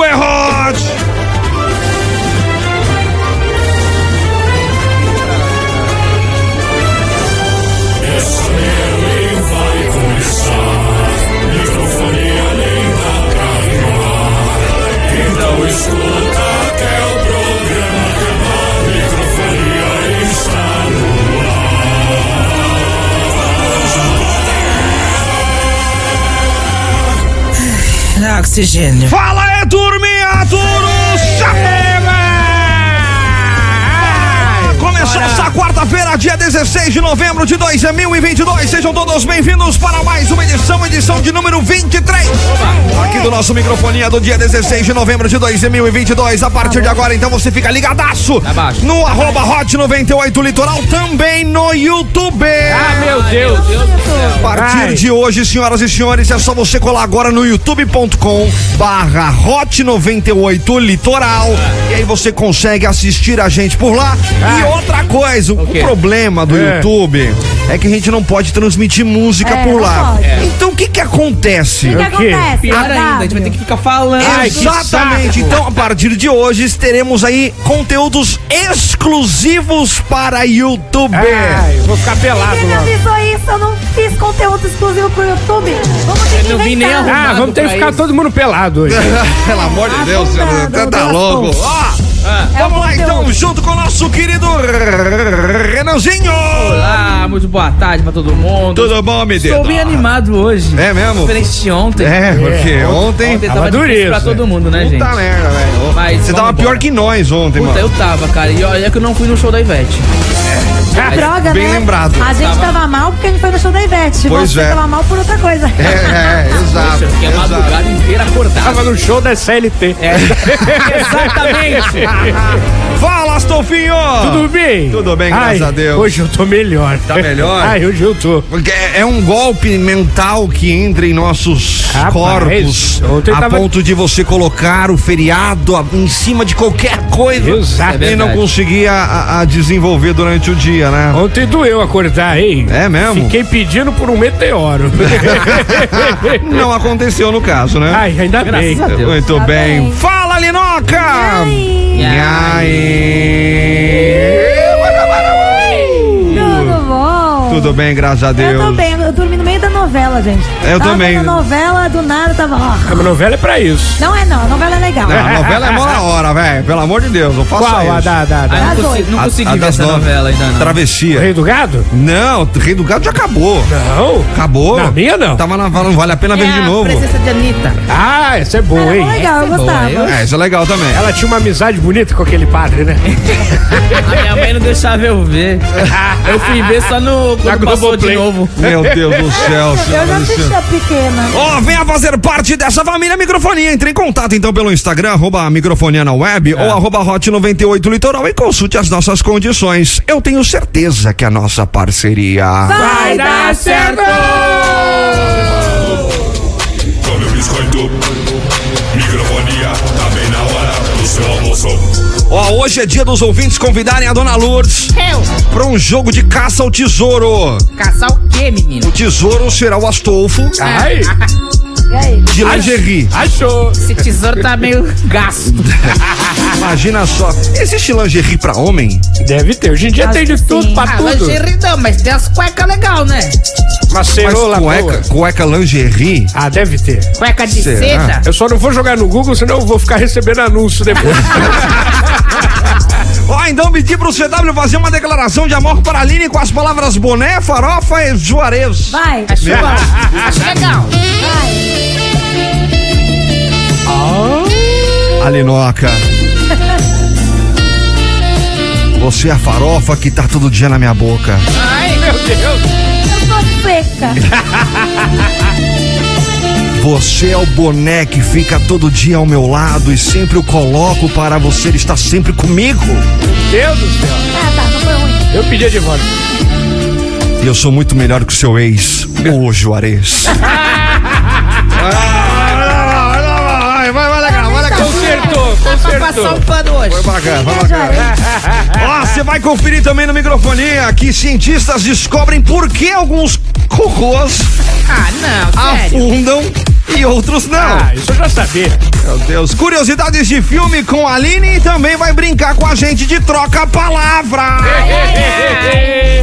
do Errot. Essa nem vai começar. Microfonia nem dá pra rimar. Então escuta que é o programa acabar. Microfonia está no oxigênio. Fala é turminha, tudo quarta-feira, dia 16 de novembro de 2022. Sejam todos bem-vindos para mais uma edição, edição de número 23. Aqui do nosso microfonia do dia 16 de novembro de 2022. A partir de agora, então, você fica ligadaço Abaixo. no arroba Hot 98 Litoral, também no YouTube. Ah, meu Deus. A partir de hoje, senhoras e senhores, é só você colar agora no youtube.com barra Hot 98 Litoral e aí você consegue assistir a gente por lá. E outra coisa, o, quê? problema do É. YouTube é que a gente não pode transmitir música É, por lá. pode. Então o que que acontece? O que acontece? Pior ainda, a gente vai ter que ficar falando. Exatamente. Então, a partir de hoje, teremos aí conteúdos exclusivos para YouTube. Ai, vou ficar pelado Ninguém me logo. avisou isso, eu não fiz conteúdo exclusivo pro YouTube. Vamos ter que Eu não vi nem. Ah, vamos ter que ficar isso. todo mundo pelado hoje. Pelo amor de Deus, tá dá louco. Ó, É Vamos lá então, junto com o nosso querido Renanzinho. Olá, muito boa tarde pra todo mundo. Tudo bom, me Estou bem animado hoje. É mesmo? Diferente de ontem. É, porque ontem. Ontem Tava difícil dureza. pra todo mundo, né, gente? Puta merda, velho. Mas Você tava vamos pior embora. que nós ontem, Puta, mano. eu tava, cara. E olha que eu não fui no show da Ivete. Droga, Bem né? lembrado. A gente Tava- tava mal porque a gente foi no show da Ivete. Pois Você é. tava mal por outra coisa. É, é, exato. Eu fiquei a madrugada inteira acordado. Tava no show da CLT. É. Exatamente. Fala, Astolfinho! Tudo bem? Tudo bem, graças Ai, a Deus. Hoje eu tô melhor. Tá melhor? Ai, hoje eu tô. Porque é é um golpe mental que entra em nossos Rapaz, corpos a tava- ponto de você colocar o feriado em cima de qualquer coisa Exato. e não verdade. conseguir a- a desenvolver durante o dia, né? Ontem doeu acordar, hein? É mesmo? Fiquei pedindo por um meteoro. Não aconteceu no caso, né? Ai, ainda Graças bem. a Deus. Muito Tá bem. bem. Fala, Linoca! Ai, tudo bom? Tudo bem, graças a Deus. Eu tô bem, eu dormi no meio da novela, gente. Eu tava também. vendo novela, do nada tava. ó. A novela é pra isso. Não é não, a novela é legal. Não, a novela é mó na hora, velho. Pelo amor de Deus, eu faço Qual? isso. A da, da, da- Ah, não oito. não A- consegui a ver das essa nove. novela ainda não. O Travessia. Rei do Gado? Não, o Rei do Gado já acabou. Não. Acabou? Na minha, não. Tava na não vale a pena ver É de a novo. presença de Anitta. Ah, essa é boa, Era hein? mó legal, eu Essa é boa, gostava. eu- É, isso é legal também. Ela tinha uma amizade bonita com aquele padre, né? A minha mãe não deixava eu ver. Eu fui ver só no quando passou de novo. Meu Deus do céu, Eu já e assisti senhores. a pequena. Ó, venha fazer parte dessa família microfonia. Entre em contato então pelo Instagram, arroba microfonia na web ou arroba hot 98 litoral e consulte as nossas condições. Eu tenho certeza que a nossa parceria. Vai dar certo! Come o biscoito. Microfonia tá bem na hora do seu almoço. Ó, hoje é dia dos ouvintes convidarem a dona Lourdes Eu? para um jogo de caça ao tesouro. Caçar o quê, menino? O tesouro será o Astolfo Ai, E aí? De lingerie. achou. Esse tesouro tá meio gasto. Imagina só. Existe lingerie pra homem? Deve ter. Hoje em dia Acho tem de tudo sim. pra Ah, tudo. lingerie não, mas tem as cuecas legal, né? Uma Mas cerola boa. cueca, cueca lingerie? Ah, deve ter. Cueca de Será? seda. Eu só não vou jogar no Google, senão eu vou ficar recebendo anúncio depois. Ó, então pedi pro CW fazer uma declaração de amor para a Aline com as palavras boné, farofa e juarez. Vai, Acho bom. Acho legal. vai. Alinoca. Você é a farofa que tá todo dia na minha boca. Ai, meu Deus. Eu tô seca. Você é o boné que fica todo dia ao meu lado e sempre o coloco para você estar sempre comigo. Deus do céu. Ah, tá, não foi ruim. Eu pedi de volta. E eu sou muito melhor que o seu ex, o Juarez. Vai, vai, vai legal, vai legal. Consertou, Pra passar consertou. um pano hoje. Foi bacana, foi É, bacana. Ó, você vai conferir também no microfonia que cientistas descobrem por que alguns cocôs Ah, não, sério. afundam e outros não. Ah, isso eu já sabia. Meu Deus. Curiosidades de filme com a Aline e também vai brincar com a gente de troca-palavra.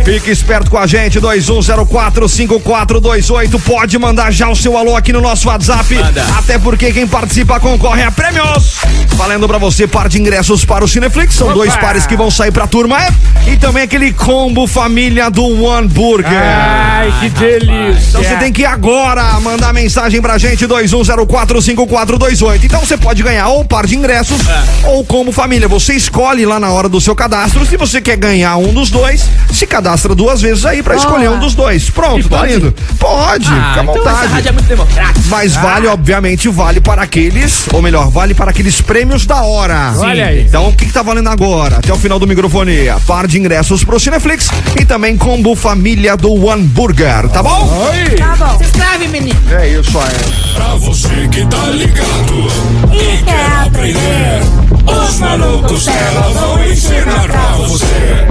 Fique esperto com a gente, 21045428. Pode mandar já o seu alô aqui no nosso WhatsApp. Manda. Até porque quem participa concorre a prêmios. Valendo pra você par de ingressos para o Cineflix. São dois pares que vão sair pra turma. é? E também aquele combo família do One Burger. Ai, que delícia. Então você tem que agora mandar mensagem pra gente 21045428. Então você pode ganhar ou par de ingressos ou como família. Você escolhe lá na hora do seu cadastro se você quer ganhar um dos dois. Se cadastra duas vezes aí pra escolher um dos dois. Pronto, tá pode? lindo. Pode, Ah, fica à então essa vontade. rádio é muito democrática. Mas vale, obviamente, vale para aqueles, ou melhor, vale para aqueles prêmios da hora. Olha aí. Então, o que, que tá valendo agora? Até o final do microfonia. Par de ingressos pro Cineflix e também combo família do One Burger, tá bom? Oi. Tá bom. Se inscreve, menino. É isso aí. Pra você que tá ligado E quer aprender? Os malucos dela vão ensinar pra você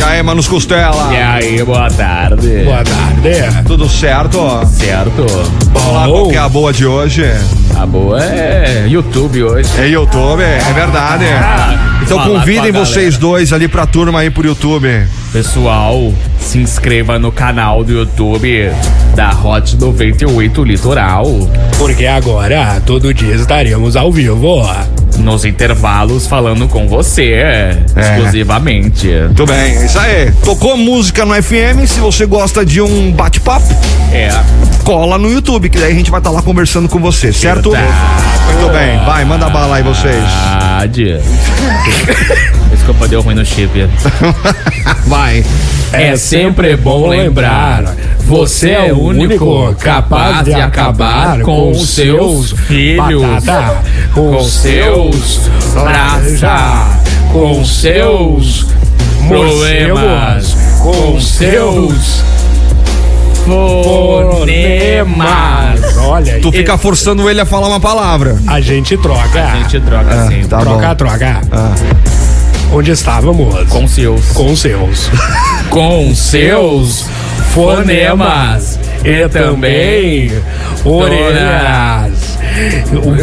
E aí, Manos Costela? E aí, boa tarde. Boa tarde. Tudo certo? Certo. Vamos lá, qual que é a boa de hoje? A boa é YouTube hoje. É YouTube, é verdade. Então Falar convidem vocês galera. dois ali pra turma aí pro YouTube. Pessoal, se inscreva no canal do YouTube da Hot 98 Litoral. Porque agora, todo dia estaremos ao vivo. Nos intervalos falando com você, exclusivamente. Muito bem, é isso aí. Tocou música no FM, se você gosta de um bate-papo, É. cola no YouTube, que daí a gente vai estar lá conversando com você, certo? Verdade. Muito bem, vai, manda bala aí vocês. Verdade. Desculpa, deu ruim no chip. Vai. É sempre bom lembrar, você é o único capaz de acabar com os seus filhos, Batata, com seus praça, com seus problemas, com seus fonemas. Olha aí. Tu fica forçando ele a falar uma palavra. A gente troca. A gente troca assim, tá troca, bom. troca. Ah. Onde estávamos? com seus, Com seus. com seus fonemas E também orelhas.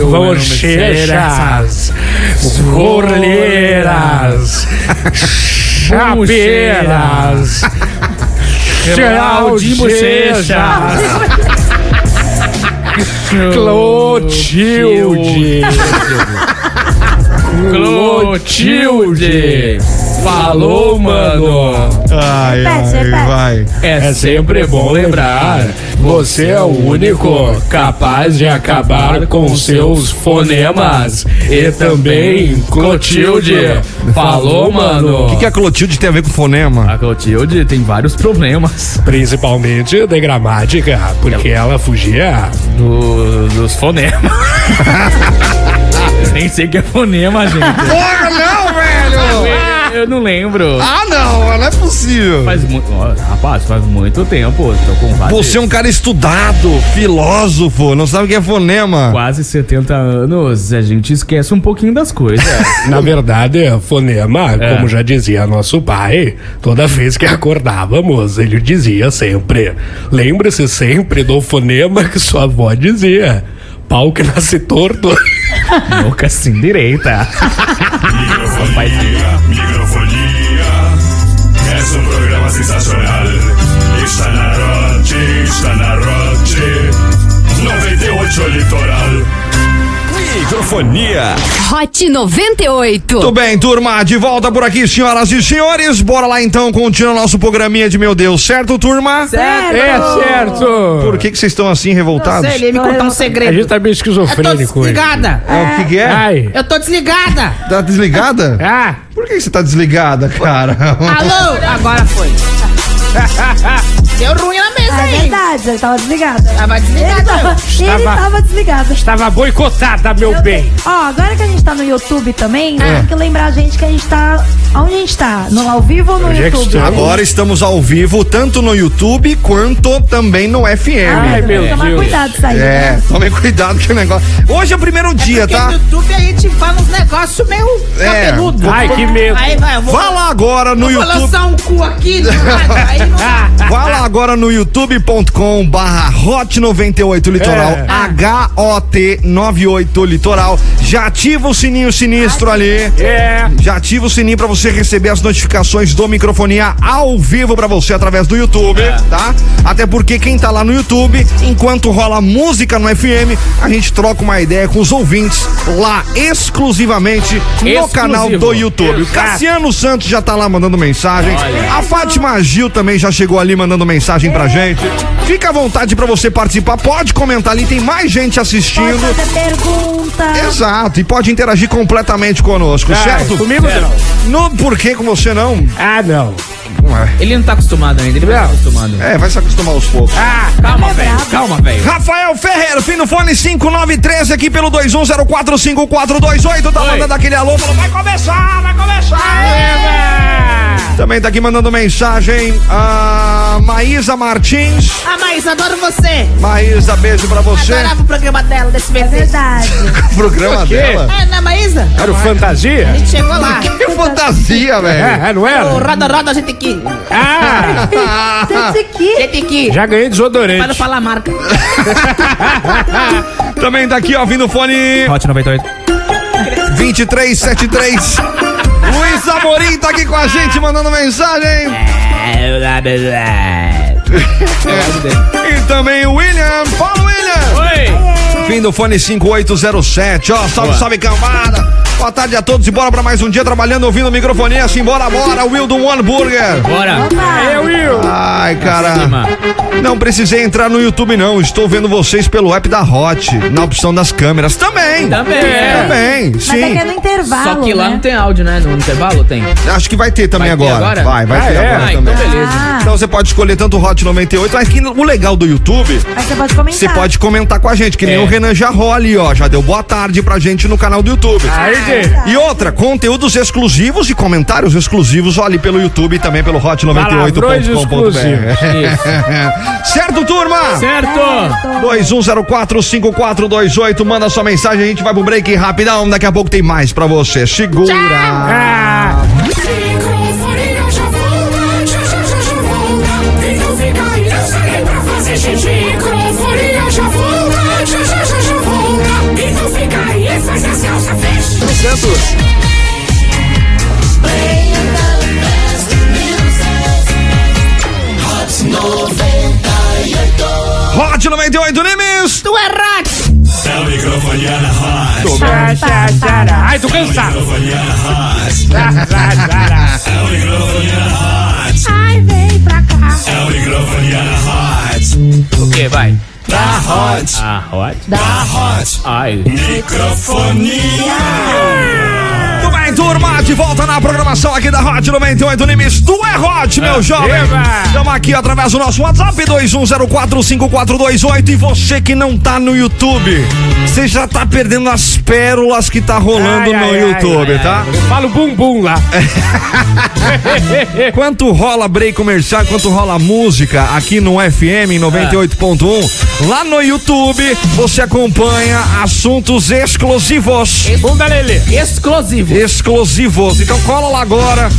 Bochechas. Orelheiras. Chapeiras. Geral de bochechas. Clotilde. Clotilde. Falou, mano. Ai, repete. vai. É sempre bom lembrar, você é o único capaz de acabar com seus fonemas. E também, Clotilde. Falou, mano. O que, que a Clotilde tem a ver com fonema? A Clotilde tem vários problemas Principalmente de gramática, porque ela fugia. do- dos fonemas. Nem sei o que é fonema, gente. Porra, não, velho! Eu não lembro. Ah, não, não é possível. Faz muito. Rapaz, faz muito tempo. Tô com quase, Você é um cara estudado, filósofo, não sabe o que é fonema. quase 70 anos. A gente esquece um pouquinho das coisas. Na verdade, fonema, É. como já dizia nosso pai, toda vez que acordávamos, ele dizia sempre: lembre-se sempre do fonema que sua avó dizia. Pau que nasce torto. Boca assim direita. Microfonía, microfonía Es un programa sensacional Está na Roche, está na Roche 98 Litoral Microfonia Hot 98. Muito bem, turma, de volta por aqui, senhoras e senhores. Bora lá então, continuar nosso programinha de meu Deus, certo, turma? Certo. É certo. Por que, que vocês estão assim revoltados? Sei, ele ia me contar um A segredo. gente tá meio Eu tô esquizofrênico desligada. É, o que, que é? Ai. Eu tô desligada. Tá desligada? Ah, Por que, que você tá desligada, cara? Alô? Agora foi. Deu ruim na mesa É verdade, ele tava desligado. Tava Ele desligada. tava, ele Estava- tava desligado. estava boicotada, meu bem. Ó, agora que a gente tá no YouTube também, É. tem que lembrar a gente que a gente tá. Onde a gente tá? No ao vivo ou no Onde é que YouTube? está? Agora estamos ao vivo, tanto no YouTube quanto também no FM. Ai, Ah, meu Tomar Deus. cuidado isso aí. É, né? tomem cuidado que o negócio. Hoje é o primeiro dia, Porque tá? no YouTube a gente fala uns negócios meio É. cabeludo. Ai, que medo. Aí vai, eu vou, Vá lá agora no vou YouTube. lançar um cu aqui. do nada, Aí não. Vá lá agora no YouTube.com barra hot 98 litoral, É. H-O-T 98 litoral. Já ativa o sininho sinistro ali. É. Já ativa o sininho pra você receber as notificações do microfonia ao vivo pra você através do YouTube, tá? Até porque quem tá lá no YouTube, enquanto rola música no FM, a gente troca uma ideia com os ouvintes lá exclusivamente no Exclusivo. canal do YouTube. O Cassiano Santos já tá lá mandando mensagem. A Fátima Gil também já chegou ali mandando mensagem pra gente. Fica à vontade pra você participar, pode comentar ali, tem mais gente assistindo. pergunta. Exato, e pode interagir completamente conosco, certo? Comigo não. No porquê com você não? Ah, não. Ué, Ele não tá acostumado ainda, ele vai estar acostumado. É, vai se acostumar aos poucos. Ah, Calma, velho, calma, velho. Rafael Ferreira, fim do fone 5913 aqui pelo 21045428. Tá Oi. mandando aquele alô, falou, vai começar, vai começar. Também tá aqui mandando mensagem a Maísa Martins. Ah, mas adoro você. Maísa, beijo pra você. Adorava o programa dela desse É mês. verdade. O programa quê? dela. É, na Maísa? era o fantasia? A gente chegou lá. Que fantasia, velho. É, não O era? roda, roda, a gente aqui. Ah, Esse aqui. Gente aqui. já ganhei Para não desodorante. falar a marca. Também tá aqui, ó, vindo o fone Hot 98. 2373. Luiz Amorim tá aqui com a gente mandando mensagem. E também o William. Fala, William. Oi! Fim do fone 5807. Ó, salve, salve, cambada. Boa tarde a todos e bora pra mais um dia trabalhando, ouvindo microfonia. Assim, bora, bora. Will do One Burger. Bora! Eu, Will. Ai, cara. Não precisei entrar no YouTube, não. Estou vendo vocês pelo app da Hot, na opção das câmeras. Também. Também, é. Também, Mas é que é sim. no intervalo. Só que lá né? não tem áudio, né? No intervalo tem. Acho que vai ter também Vai ter agora. agora? Vai, vai Ah, ter é? agora Ah, também. então beleza. Ah, Então você pode escolher tanto o Hot 98, mas que o legal do YouTube, mas você pode comentar. você pode comentar com a gente, que nem É. o Renan Jarró ali, ó. Já deu boa tarde pra gente no canal do YouTube. Aí, E outra, conteúdos exclusivos e comentários exclusivos ali pelo YouTube e também pelo Palavrões hot98.com.br. Isso. certo, turma? Certo! 21045428, manda sua mensagem, a gente vai pro break rapidão, daqui a pouco tem mais pra você. Segura. Ah, Microfonia Santos. Hot 98 Nimes. Tu é. É microfonia na hot. Ai, tô cansado. Microfonia na hot. É o microfonia na hot. Ai, vem pra cá. É o hot. O que? Vai. Da hot. Ah, hot? Da hot. Ai. Microfonia. Tudo bem, turma? De volta na programação aqui da Hot 98 Nimes. Tu é Hot, meu jovem. eba. Estamos aqui através do nosso WhatsApp 21045428 e você que não tá no YouTube, você já tá perdendo as pérolas que tá rolando Ai, no ai, YouTube, ai, tá? Eu falo bumbum lá. Quanto rola break comercial, quanto rola música aqui no FM 98.1, lá no YouTube você acompanha assuntos exclusivos. Bunda Lelê. Exclusivo. Exclusivos. Então cola lá agora.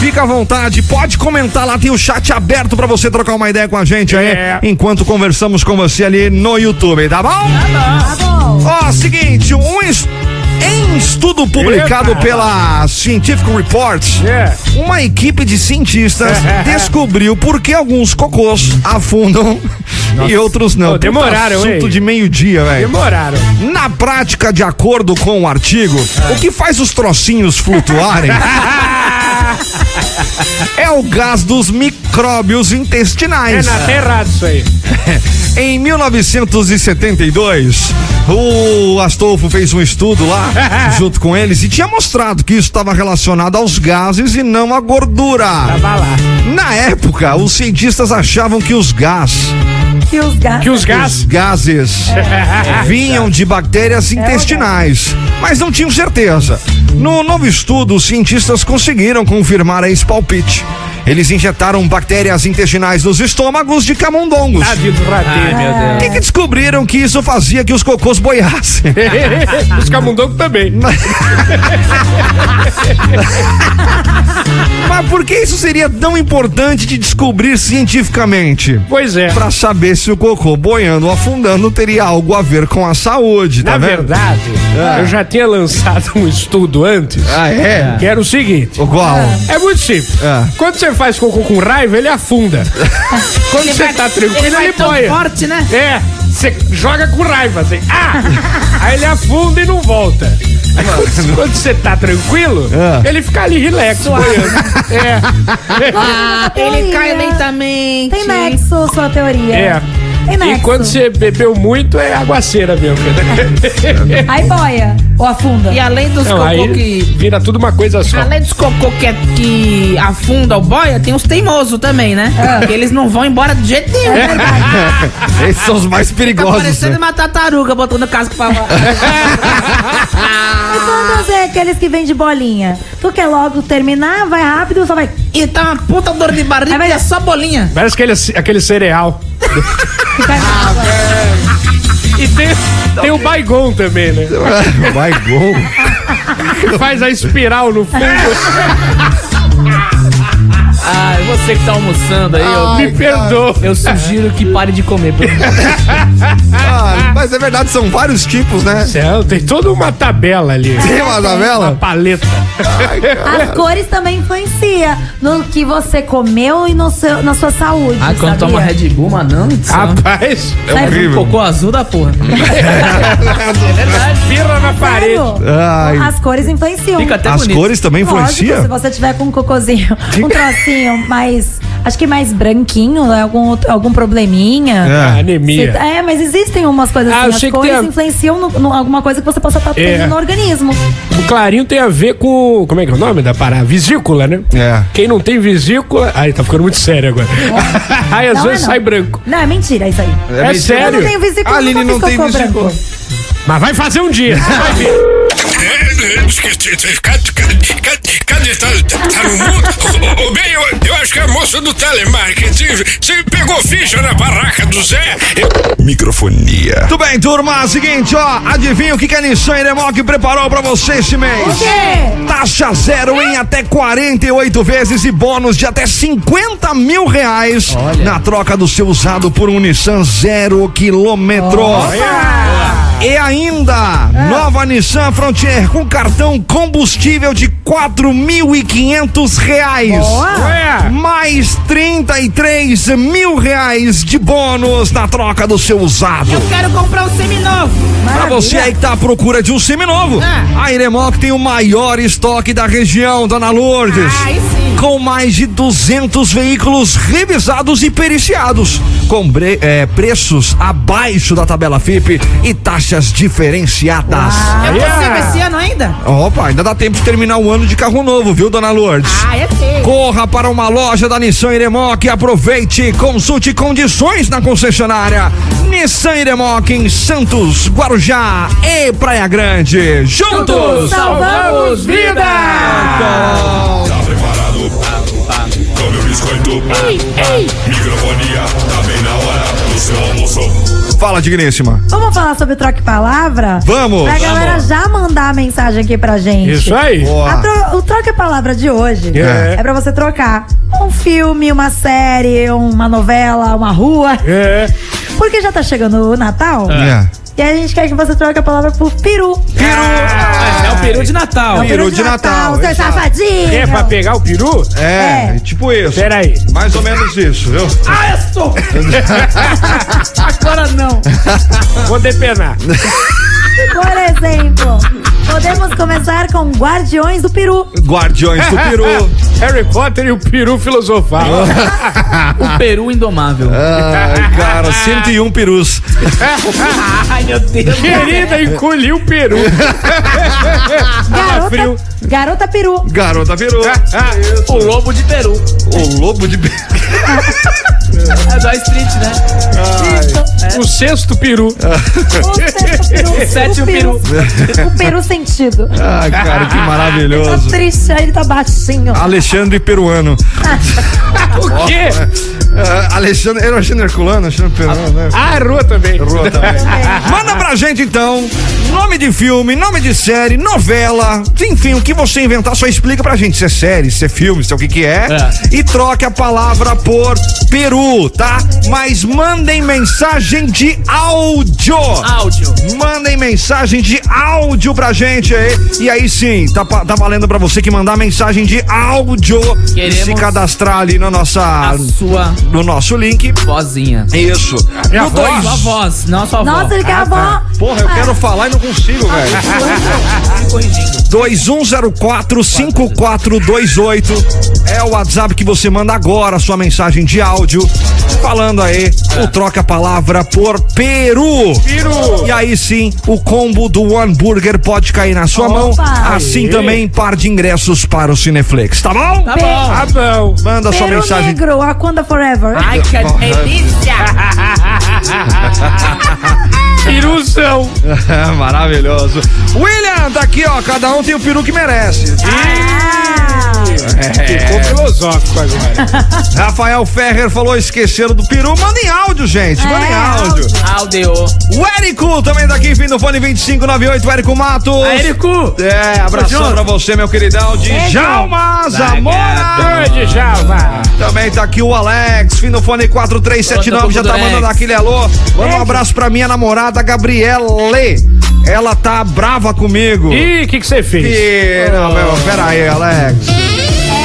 Fica à vontade, pode comentar lá, tem o chat aberto pra você trocar uma ideia com a gente aí, É. enquanto conversamos com você ali no YouTube, tá bom? Tá bom. Ó, seguinte, um es- em estudo publicado Epa. pela Scientific Reports, É. uma equipe de cientistas descobriu por que alguns cocôs afundam e outros não. Pô, demoraram, Puta assunto hein? de meio-dia, velho. Demoraram. Na prática, de acordo com o artigo, o que faz os trocinhos flutuarem é o gás dos micróbios É intestinais. na terra isso aí. Em 1972, o Astolfo fez um estudo lá, junto com eles, e tinha mostrado que isso estava relacionado aos gases e não à gordura. Tava lá. Na época, os cientistas achavam que os gás, Que os. Que os os gases vinham de bactérias intestinais, mas não tinham certeza. No novo estudo, os cientistas conseguiram confirmar esse palpite. eles injetaram bactérias intestinais nos estômagos de camundongos. Do rateiro. Meu O que, que descobriram que isso fazia que os cocôs boiassem? Os camundongos também. Mas por que isso seria tão importante de descobrir cientificamente? Pois é. Pra saber se o cocô boiando ou afundando teria algo a ver com a saúde, tá Na vendo? verdade, eu já tinha lançado um estudo antes. Ah, é? Que era o seguinte. O qual? É muito simples. É. Quando você faz cocô com raiva, ele afunda. Quando você tá tranquilo, ele ele, vai tão boia. forte, né? É, você joga com raiva, assim. Ah! Aí ele afunda e não volta. Aí quando, você tá tranquilo, É. ele fica ali relax, boiando. É. Ele cai lentamente. Tem nexo sua teoria. É. Tem E nexo. quando você bebeu muito, é aguaceira mesmo. Aí boia ou afunda. E além dos Não, cocô aí que. vira tudo uma coisa só. Além dos cocô que, é- que afunda o boia, tem os teimosos também, né? Que eles não vão embora de jeito nenhum. É verdade. Esses são os mais Tá perigosos. parecendo né? uma tartaruga botando casco pra lá. E quando é aqueles que vêm de bolinha? Tu quer logo terminar, vai rápido, só vai. E tá uma puta dor de barriga Aí vai- e é só bolinha. Parece aquele, aquele cereal. Fica... E tem, tem o Baigon também, né? Que faz a espiral no fundo. Ah, você que tá almoçando aí, eu, Me perdoa. eu sugiro que pare de comer. pelo menos. Ah, mas é verdade, são vários tipos, né? Céu, tem toda uma tabela ali. Tem uma Uma tabela? paleta. As cores também influenciam no que você comeu e no seu, na sua saúde. Ah, quando sabia? toma Red Bull, mano. Rapaz, É Sério? horrível. Cocô azul da porra. vira na parede. Ai. As cores influenciam. Fica até As bonito. cores também Lógico, influenciam? se você tiver com um cocôzinho, um trocinho mais, acho que mais branquinho, né, algum, outro- algum probleminha. É. Anemia. Cê- É, mas existem umas coisas Ah, eu assim. As cores a- influenciam no, no- alguma coisa que você possa estar tendo É. no organismo. O clarinho tem a ver com. Como é que é o nome da parada? Vesícula, né? É. Quem não tem vesícula. Ai, tá ficando muito sério agora. Aí às Não é vezes não. sai branco. Não, é mentira isso aí. É, mentira. Eu sério. não tenho vesícula, A Aline nunca não tem vesícula. branco. Mas vai fazer um dia. Vai ver. Cadê, tá, tá no mundo? Ô, ô, bem, eu, eu acho que a moça do telemarketing você pegou ficha na barraca do Zé. Microfonia. Tudo bem, turma? Seguinte, ó, adivinha o que que a Nissan Iremoc preparou pra você esse mês? O quê? Taxa zero em até 48 vezes e bônus de até 50 mil reais na troca do seu usado por um Nissan zero quilômetro. E ainda, nova Nissan Frontier com cartão combustível de 4.500 reais. Ué. Mais 33 mil reais de bônus na troca do seu usado. Eu quero comprar um seminovo. Pra você aí que tá à procura de um seminovo, Ah. a Iremoc tem o maior estoque da região, Dona Lourdes. Aí sim. Com mais de 200 veículos revisados e periciados, com bre- é, preços abaixo da tabela FIP e taxas diferenciadas. É Yeah. possível esse ano ainda? Opa, ainda dá tempo de terminar o ano de carro novo, viu, Dona Lourdes? Ah, é sim. Corra para uma loja da Nissan Iremoc e aproveite, consulte condições na concessionária. Nissan Iremoc em Santos, Guarujá e Praia Grande. Juntos! Salvamos vida! Tá preparado? Tome o biscoito. Microfonia. Tá bem na hora do seu almoço. Fala, digníssima. Vamos falar sobre troca e palavra? Vamos. Pra galera já mandar a mensagem aqui pra gente. Isso aí. A tro- o troca e palavra de hoje É. é. pra você trocar um filme, uma série, uma novela, uma rua. É. Porque já tá chegando o Natal. É. E a gente quer que você troque a palavra por peru. É o peru de Natal. Peru de Natal, seu exato. safadinho. É pra pegar o peru? É, É. tipo isso. Pera aí. Mais ou menos isso, viu? Ah, eu sou. Agora não. Vou depenar. Por exemplo, podemos começar com Guardiões do Peru. Guardiões do Peru. Harry Potter e o peru filosofal. O peru indomável. Ai, cara, 101 perus. Ai, meu Deus. Querida, encolhi o peru. Garota, frio. Garota peru. Garota Peru. O lobo de Peru. O lobo de Peru. É do Street, né? O sexto peru. O sexto peru. Sétimo peru. O peru sentido. Ai, cara, que Tá maravilhoso. triste, aí ele tá baixinho. Alexandre Peruano. O quê? Ah, Alexandre, era Alexandre Herculano, Alexandre Peruano, né? Ah, rua também. Rua também. Manda pra gente então, nome de filme, nome de série, novela, enfim, o que você inventar, só explica pra gente se é série, se é filme, se é o que que é, e troque a palavra por Peru, tá? Mas mandem mensagem de áudio. Áudio. Mandem mensagem de áudio pra gente aí. E aí sim, tá, tá valendo pra você que mandar mensagem de áudio e Queremos se cadastrar ali na nossa, A sua no nosso link. vozinha. Isso. É a No dois- Sua voz, não a sua voz. Nossa, ele quer a avó. Porra, eu quero falar e não consigo, velho. Me corrigindo. 21045428 é o WhatsApp que você manda agora a sua mensagem de áudio falando aí o troca a palavra por Peru. Peru. E aí sim, o combo do One Burger pode cair na sua mão, assim Aê. também par de ingressos para o Cineflex, tá bom? Tá bom. Ah, bom. Manda sua Peru mensagem. negro, Wakanda Forever. Ai, que delícia. Peruzão. Maravilhoso. William, tá aqui, ó. Cada um tem o peru que merece. Ah, Ficou filosófico agora. Rafael Ferrer falou: esqueceram do peru. Manda em áudio, gente. Manda em É, áudio. Áudio. O Érico também tá aqui, fim do fone 2598, Érico Matos. Érico. É, abração pra você, meu queridão. De Jalma Zamora. Oi, Djalma. Também tá aqui o Alex, fim do fone 4379, já tá mandando aquele alô. Manda um abraço pra minha namorada, Gabriele. Ela tá brava comigo. Ih, o que que você fez? Não, meu, pera aí, Alex.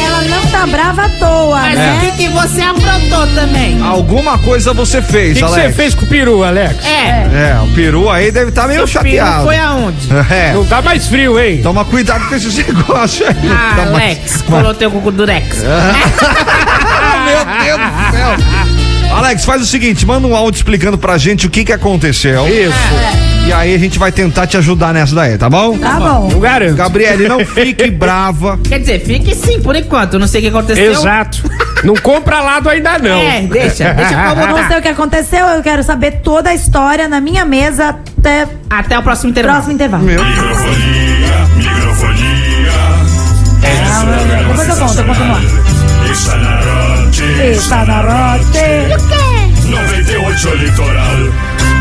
ela não tá brava à toa, Mas né? o que, que você aprontou também? Alguma coisa você O fez, que que você Alex. fez com o peru, Alex? É. É, o peru aí deve estar meio Seu chateado. foi aonde? É. Não tá mais frio, hein? Toma cuidado com esses negócios aí. Ah, Tá mais- Alex, colou teu cucu durex. Alex, faz o seguinte, manda um áudio explicando pra gente o que que aconteceu. Isso. E aí a gente vai tentar te ajudar nessa daí, tá bom? Tá bom. Não garanto. Gabriele, não fique brava. Quer dizer, fique sim, por enquanto. Não sei o que aconteceu. Exato. Não compra lado ainda não. É, deixa, deixa eu Eu não sei o que aconteceu, eu quero saber toda a história na minha mesa até Até o próximo intervalo. próximo intervalo. Meu. Microfonia, microfonia. Depois eu conto, eu conto no ar. Está na Rote. Está na rote. 98 Litoral.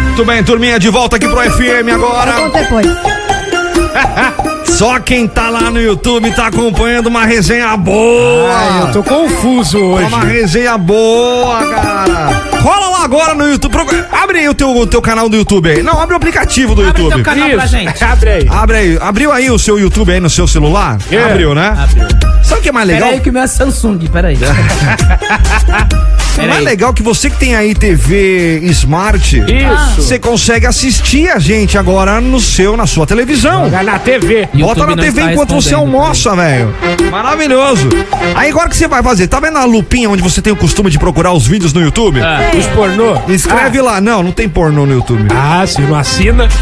Muito bem, turminha, de volta aqui pro FM agora. depois. Só quem tá lá no YouTube tá acompanhando uma resenha boa. Ai, eu tô confuso hoje. Uma resenha boa, cara. Rola lá agora no YouTube. Abre aí o teu, o teu canal do YouTube aí. Não, abre o aplicativo do Abre YouTube. teu canal pra gente. Abre aí. Abre aí. Abriu aí o seu YouTube aí no seu celular? É. Abriu, né? Abriu. Sabe o que é mais legal? Pera aí que o meu é Samsung, pera aí. O mais legal é que você que tem aí TV Smart, Isso. você consegue assistir a gente agora no seu, na sua televisão. Na TV. Bota YouTube na TV enquanto você almoça, velho. Maravilhoso. Aí agora o que você vai fazer? Tá vendo a lupinha onde você tem o costume de procurar os vídeos no YouTube? Os pornô. Escreve lá. Não, não tem pornô no YouTube. Ah, se não assina.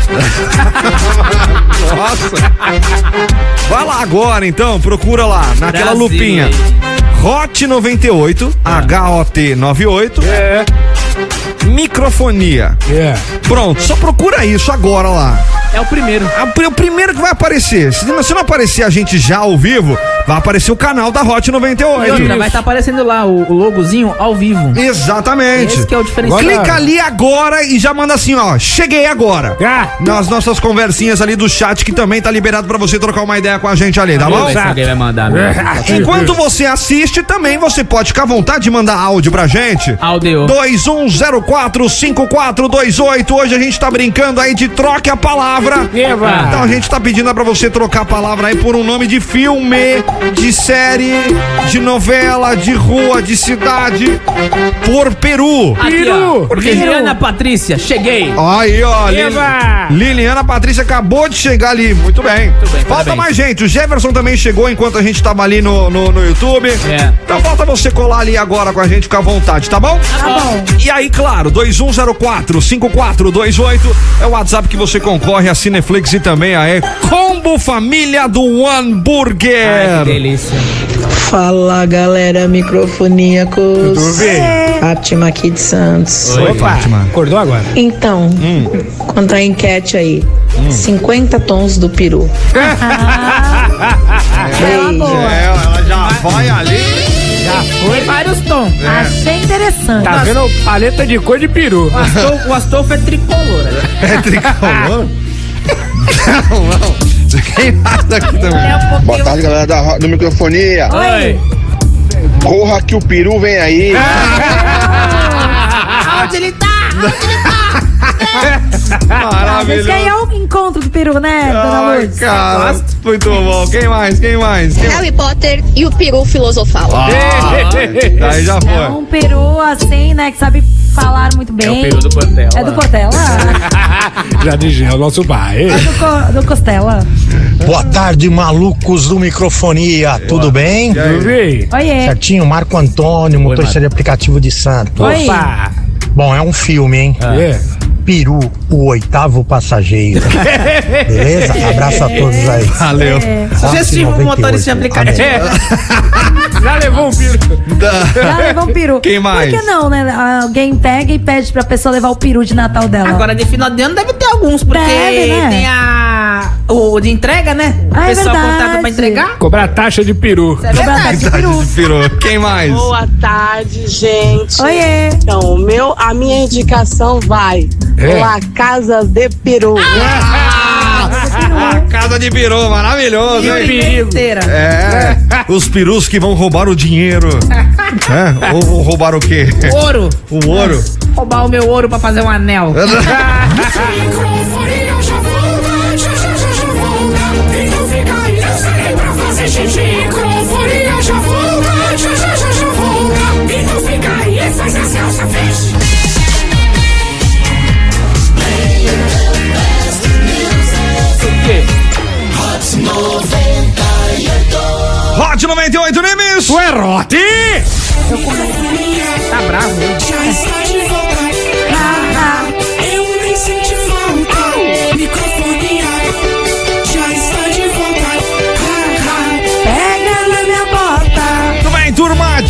Nossa. Vai lá agora então, procura lá, naquela Brasil, lupinha. Hot 98, H-O-T 98, É. microfonia. É. Pronto, só procura isso agora lá. É o primeiro. A- O primeiro que vai aparecer. Se não, se não aparecer a gente já ao vivo, vai aparecer o canal da Hot E 98. outra, vai estar aparecendo lá o, o logozinho ao vivo. Exatamente. Esse que é o diferencial. Clica ali agora e já manda assim, ó. Cheguei agora. Ah, Nas nossas conversinhas ali do chat, que também tá liberado pra você trocar uma ideia com a gente ali, tá bom? Alguém vai mandar mesmo. Enquanto você assiste, também você pode ficar à vontade de mandar áudio pra gente. Áudio. 21045428. Hoje a gente tá brincando aí de troque a palavra. Eva. Então a gente tá pedindo pra você trocar a palavra aí por um nome de filme, de série, de novela, de rua, de cidade, por Peru. Aqui, ó. Peru. Liliana Patrícia, cheguei. Aí, ó, Eva. Liliana Patrícia acabou de chegar ali. Muito bem. bem, falta parabéns. mais gente. O Jefferson também chegou enquanto a gente tava ali no, no, no YouTube. É. Então falta você colar ali agora com a gente, ficar à vontade, tá bom? Tá bom. E aí, claro, 2104-5428 é o WhatsApp que você concorre a a Cineflix e também a E Combo Família do One Burger. delícia. Fala galera, microfoníacos. Tudo bem? Fátima aqui de Santos. Opa, Fátima. acordou agora? Então, quanto à enquete aí, 50 tons do peru. É uma boa. ela já vai ali. Foi vários tons. Achei interessante. Tá vendo paleta de cor de peru? O Astolfo, o Astolfo é tricolor. É tricolor? Não, não. Quem mais aqui também? É um Boa tarde, galera da, do microfonia. Oi. Corra que o peru vem aí. Aonde ele tá? Esse Maravilhoso. aí é o encontro do peru, né, dona Ai, Lourdes? cara, muito bom. Quem mais? Quem mais? Quem? Harry Potter e o peru filosofal. Daí já É foi. um peru assim, né, que sabe falar muito bem. É o peru do Portela. É do Portela? Já dizia o nosso pai. É do, co- do Costela. Boa tarde, malucos do microfonia. Tudo bem? Tudo bem? Oiê. Certinho, Marco Antônio, motorista de aplicativo de Santos. Oi. Opa! Bom, é um filme, hein? É. Peru, o oitavo passageiro. Beleza? Abraço a todos aí. Valeu. Sugestivo Rossi motorista de 98. aplicativo. Já levou um peru. Já levou um peru. Quem mais? Por que não, né? Alguém pega e pede pra pessoa levar o peru de Natal dela. Agora, de final de ano deve ter alguns, porque Deve, né? tem a. O de entrega, né? Ah, o é pessoal verdade. contrata pra entregar. Cobrar taxa de peru. Isso é Cobrar verdade. taxa de peru. Quem mais? Boa tarde, gente. Oiê. Então, o meu, a minha indicação vai É. La Casa de Peru. A casa de peru, maravilhoso, hein? Perigo. Inteira. É, os perus que vão roubar o dinheiro. É, ou vão roubar o quê? Ouro. O ouro. Roubar o meu ouro pra fazer um anel. 98 Nimes. Tu é rote? Tá bravo.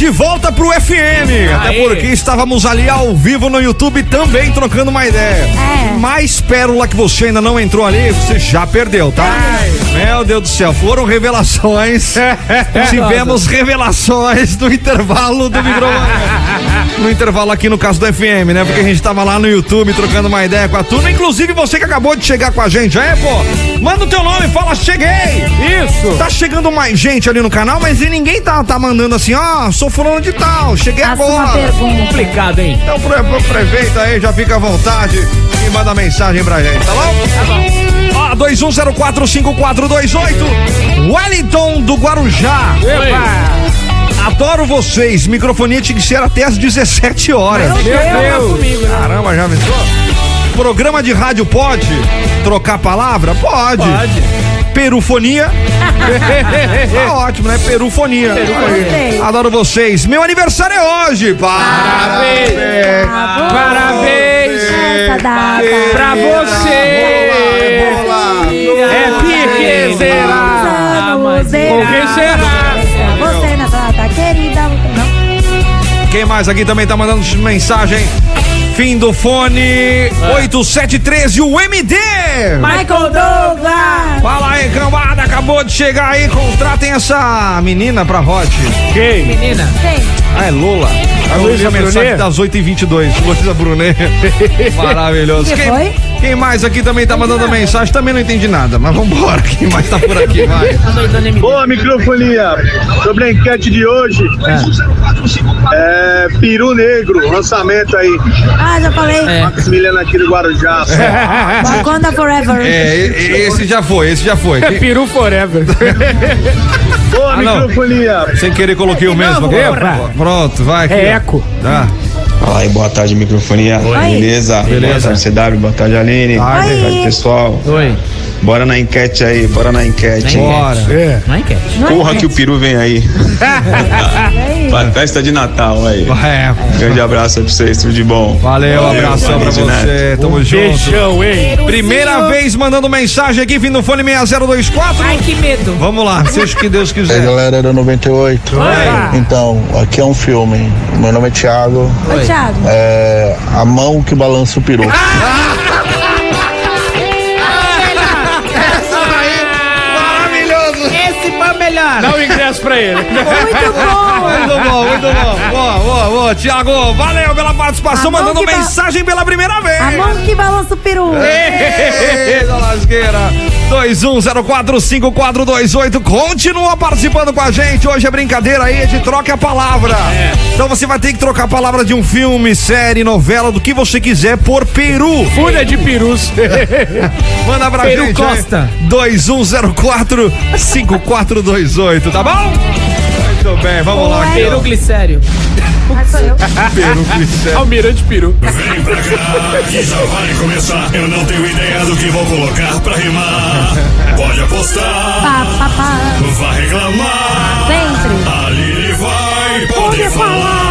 De volta pro FM. Até Aê. porque estávamos ali ao vivo no YouTube também trocando uma ideia. É. Mais pérola que você ainda não entrou ali, você já perdeu, tá? Meu Deus do céu, foram revelações. Tivemos revelações no intervalo do microfone. No intervalo aqui no caso do FM, né? Porque a gente tava lá no YouTube trocando uma ideia com a turma. Inclusive você que acabou de chegar com a gente, é, pô? Manda o teu nome, fala, cheguei! Isso. Tá chegando mais gente ali no canal, mas e ninguém tá, tá mandando assim, ó, sou fulano de tal, cheguei Faça uma agora. pergunta. Complicado, hein? Então, pro, pro prefeito aí, já fica à vontade e manda mensagem pra gente, tá bom? Tá bom. Ó, 21045428, Wellington do Guarujá. Adoro vocês. Microfonia tinha que ser até às 17 horas. Meu Deus. Comigo, né? Caramba, já pensou? Programa de rádio pode trocar palavra? Pode. Pode. Perufonia. tá ótimo, né? Perufonia. Gostei. Adoro vocês. Meu aniversário é hoje. Parabéns. Parabéns. Essa data. Pra você. É pique, será? Com quem será? Quem mais aqui também tá mandando mensagem? Fim do fone 8713, o MD. Michael Douglas. Fala aí, cambada, acabou de chegar aí, contratem essa menina pra Hot. Quem? Menina. Quem? Ah, é Lola. A Luísa Brunet? das 8h22, Luísa Brunet. Maravilhoso. Que Quem, foi? quem mais aqui também tá mandando mensagem? Também não entendi nada, mas vambora. Quem mais tá por aqui, vai. Tá Boa microfonia. Sobre a enquete de hoje, é, Peru Negro, lançamento aí. Ah, já falei. Maximiliano aqui do Guarujá. Wakanda Forever. É, esse já foi, esse já foi. É peru forever. Boa Ah, microfonia. Sem querer coloquei o mesmo. agora. Pronto, vai aqui. É eco. Tá. Fala aí, boa tarde, microfonia. Beleza? Boa tarde, CW, boa tarde, Aline. Boa Tarde. pessoal. Oi. Bora na enquete aí, bora na enquete. Bora. É. É enquete. Enquete. que o peru vem aí. Pra festa de Natal aí. É. Grande abraço aí pra vocês, tudo de bom. Valeu, abração pra Valeu, você. Neto. Tamo Um junto. beijão, hein? Primeira vez mandando mensagem aqui, vindo no fone 6024. Ai, que medo. Vamos lá, seja o que Deus E aí, quiser. galera da 98. Oi. Então, aqui é um filme. Meu nome é Thiago. Oi, Thiago. É a mão que balança o peru. Maravilhoso. Pra ele. Muito bom. Muito bom, muito bom. Boa, boa, boa. Tiago, valeu pela participação, mandando mensagem pela primeira vez. A mão que balança o peru. Eita lasqueira. 21045428. Continua participando com a gente. Hoje é brincadeira aí, a gente troca a palavra. Então você vai ter que trocar a palavra de um filme, série, novela, do que você quiser por peru. Fúria de perus. Manda pra Peru gente. Costa. 21045428, tá bom? Muito bem, vamos lá. aqui, ó. Glicério. Sou eu. Peru Glicério. Almirante Peru. Vem pra cá, que já vai começar. Eu não tenho ideia do que vou colocar pra rimar. Pode apostar, Pá, pá, pá. vai reclamar. Sempre. A Lili vai poder falar.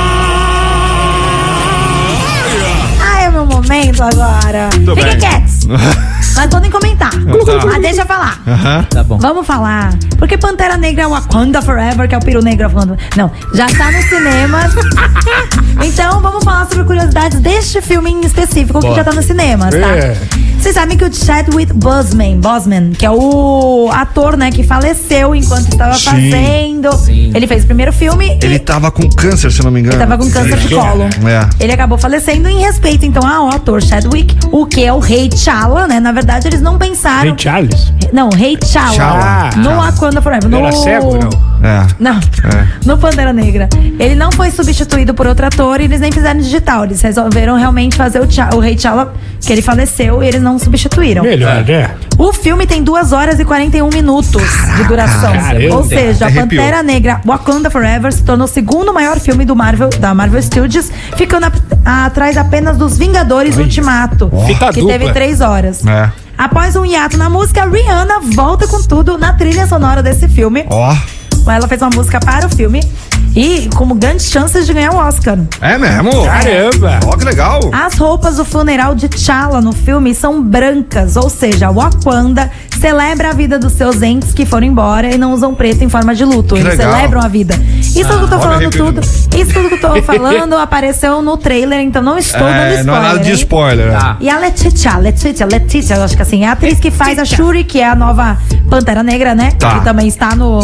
Ah, é o meu momento agora. Muito Fiquem bem. quietos. Mas podem comentar. Tá. Mas deixa eu falar. Aham. Tá bom. Vamos falar. Porque Pantera Negra é Wakanda Forever, que é o peru negro falando. Não, já tá nos cinemas. então vamos falar sobre curiosidades deste filme em específico, que já tá nos cinemas, tá? É. Vocês sabem que o Chadwick Boseman, Boseman, que é o ator, né, que faleceu enquanto estava Sim. fazendo. Ele fez o primeiro filme e Ele tava com câncer, se não me engano. ele tava com câncer de colo. É. Ele acabou falecendo em respeito, então, ao ator Chadwick, o que é o rei T'Challa, né? Na verdade, eles não pensaram. Rei Charles. Não, rei T'Challa. T'Challa. No Wakanda Forever. No... Era cego, não? É. Não, no Pantera Negra. Ele não foi substituído por outro ator e eles nem fizeram digital. Eles resolveram realmente fazer o, T'Challa- o rei T'Challa, que ele faleceu, e eles não substituíram. Melhor, né? O filme tem 2 horas e 41 minutos de duração. Caramba. Ou seja, a. Pantera Negra Wakanda Forever se tornou o segundo maior filme do Marvel, da Marvel Studios, ficando a- atrás apenas dos Vingadores Ultimato, Fita que teve 3 horas. É. Após um hiato na música, Rihanna volta com tudo na trilha sonora desse filme. Ó. Ela fez uma música para o filme e com grandes chances de ganhar o Oscar. É mesmo? Caramba. Ó, que legal. As roupas do funeral de T'Challa no filme são brancas, ou seja, Wakanda celebra a vida dos seus entes que foram embora e não usam preto em forma de luto. Que Eles legal. celebram a vida. Isso tudo que eu tô olha, falando tudo. Isso tudo que eu tô falando apareceu no trailer, então não estou dando É, spoiler. não é nada de spoiler. né? Tá. E a Letitia, Letitia, Letitia, eu acho que assim, é a atriz que faz a Shuri, que é a nova Pantera Negra, né? Tá. Que também está no.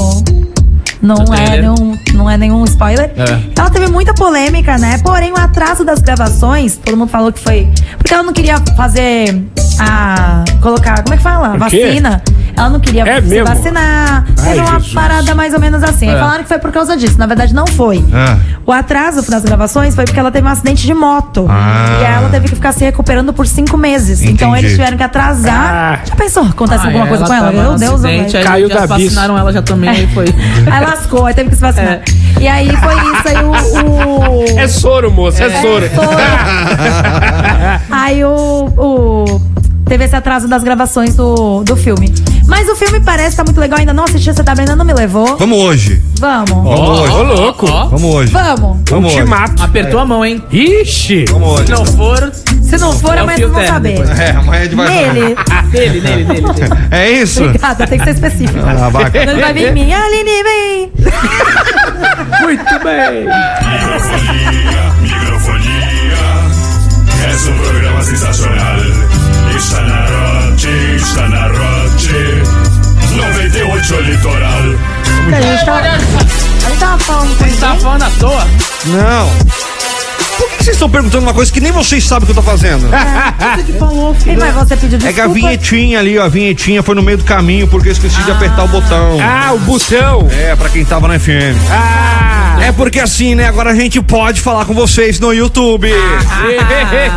Não é, nenhum, não é nenhum spoiler. É. Ela teve muita polêmica, né? Porém, o atraso das gravações, todo mundo falou que foi. Porque ela não queria fazer a. colocar. Como é que fala? Vacina. Ela não queria É se mesmo? vacinar. Ai, Teve uma Jesus. parada mais ou menos assim. Aí É. falaram que foi por causa disso. Na verdade, não foi. Ah. O atraso das gravações foi porque ela teve um acidente de moto. Ah. E aí ela teve que ficar se recuperando por cinco meses. Então Entendi. eles tiveram que atrasar. Ah. Já pensou? Acontece Ah, alguma é, coisa ela com ela? Meu Deus, acidente, velho. aí Caiu já da vacinaram ela já também, aí foi. Aí lascou, aí teve que se vacinar. É. E aí foi isso, aí o. o- É soro, moço, é, soro. Aí o, o- Teve esse atraso das gravações do, do filme. Mas o filme parece estar muito legal, ainda não assisti, você tá vendo? Não me levou. Vamos hoje. Vamos. Vamos hoje. Ô, louco. Vamos hoje. Vamos. Vamos hoje. Ultimato. Apertou a mão, hein? Ixi. Vamos hoje. Se não for, Se não for, É o amanhã fio vocês vão terno saber. depois. É, amanhã a gente vai. Nele. nele, nele, nele. nele. É isso? Obrigada, tem que ser específico. Ah, vai. Senão ele vai vir em mim. Aline, vem. Muito bem. Microfonía, microfonía. Es un programa sensacional. Está na Roche, está na Roche. 98 Litoral. A gente tá- a gente tava falando com Você tá ninguém. falando à toa? Não. Por que vocês estão perguntando uma coisa que nem vocês sabem o que eu tô fazendo? Você que falou, Ei, filho. Mas você pediu É que a desculpa. vinhetinha ali, ó, a vinhetinha foi no meio do caminho porque eu esqueci de apertar o botão. Ah, o botão. É, pra quem tava na FM. Ah. É porque assim, né? Agora a gente pode falar com vocês no YouTube.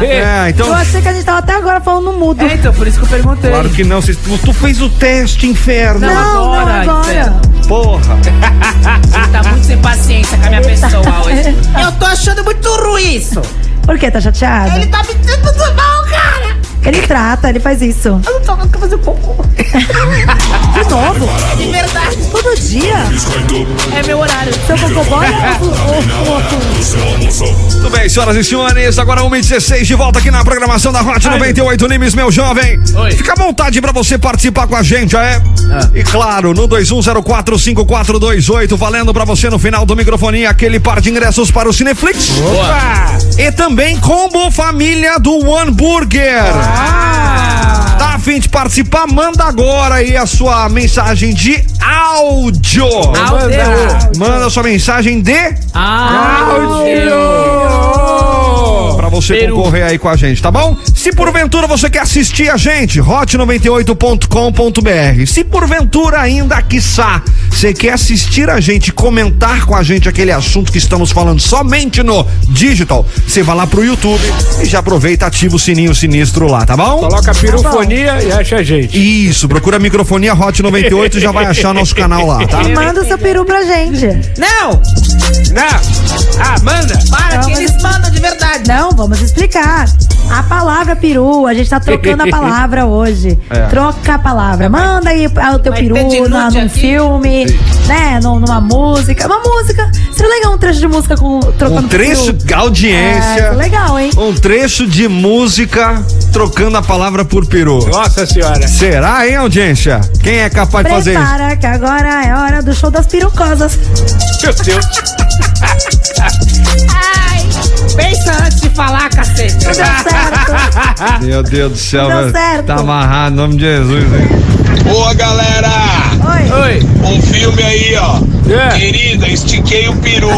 É, então. Eu achei que a gente tava até agora falando no mudo. É, então, por isso que eu perguntei. Claro que não, vocês, tu, tu fez o teste, inferno. Não, Não, não, agora, agora. inferno. Porra. Ele tá muito sem paciência com a minha pessoa hoje. Eu tô achando muito ruim isso. Por que? Tá chateado? Ele tá me tratando mal. Ele trata, ele faz isso. Eu não tô querendo fazer pouco. De novo? De verdade. Todo dia? É meu horário. Seu cocobói ou ou- Tudo bem, senhoras e senhores, agora 1h16 de volta aqui na programação da Hot 98 Nimes, meu jovem. Fica à vontade pra você participar com a gente, é? E claro, no 21045428, valendo pra você no final do microfone aquele par de ingressos para o Cineflix. Opa! E também combo família do One Burger. Tá a fim de participar? Manda agora aí a sua mensagem de áudio. Áudio. Manda sua mensagem de Áudio! Pra você Peru. concorrer aí com a gente, tá bom? Se porventura você quer assistir a gente, hot98.com.br. Se porventura ainda, quiçá, você quer assistir a gente, comentar com a gente aquele assunto que estamos falando somente no digital, você vai lá pro YouTube e já aproveita, ativa o sininho sinistro lá, tá bom? Coloca a pirofonia e acha a gente. Isso, procura a microfonia Hot 98 e já vai achar nosso canal lá, tá? E manda o seu peru pra gente. Não! Não! Ah, manda! Para que eles mandam de verdade. Não, vamos explicar. A palavra peru, a gente tá trocando a palavra hoje. É. Troca a palavra. Manda aí o teu Vai peru na, num aqui? filme, né? Num- Numa música. Uma música. Seria legal um trecho de música com, trocando Um trecho peru. de audiência. É, legal, hein? Um trecho de música trocando a palavra por peru. Nossa senhora! Será, hein, audiência? Quem é capaz de fazer isso? Prepara que agora é hora do show das pirucosas. Meu Deus! Ai, pensa antes de falar, cacete. Não deu certo. Meu Deus do céu, Deu velho. certo. Tá amarrado, em nome de Jesus, hein? Boa, galera! Oi. Oi! Um filme aí, ó. É. Querida, estiquei o peru.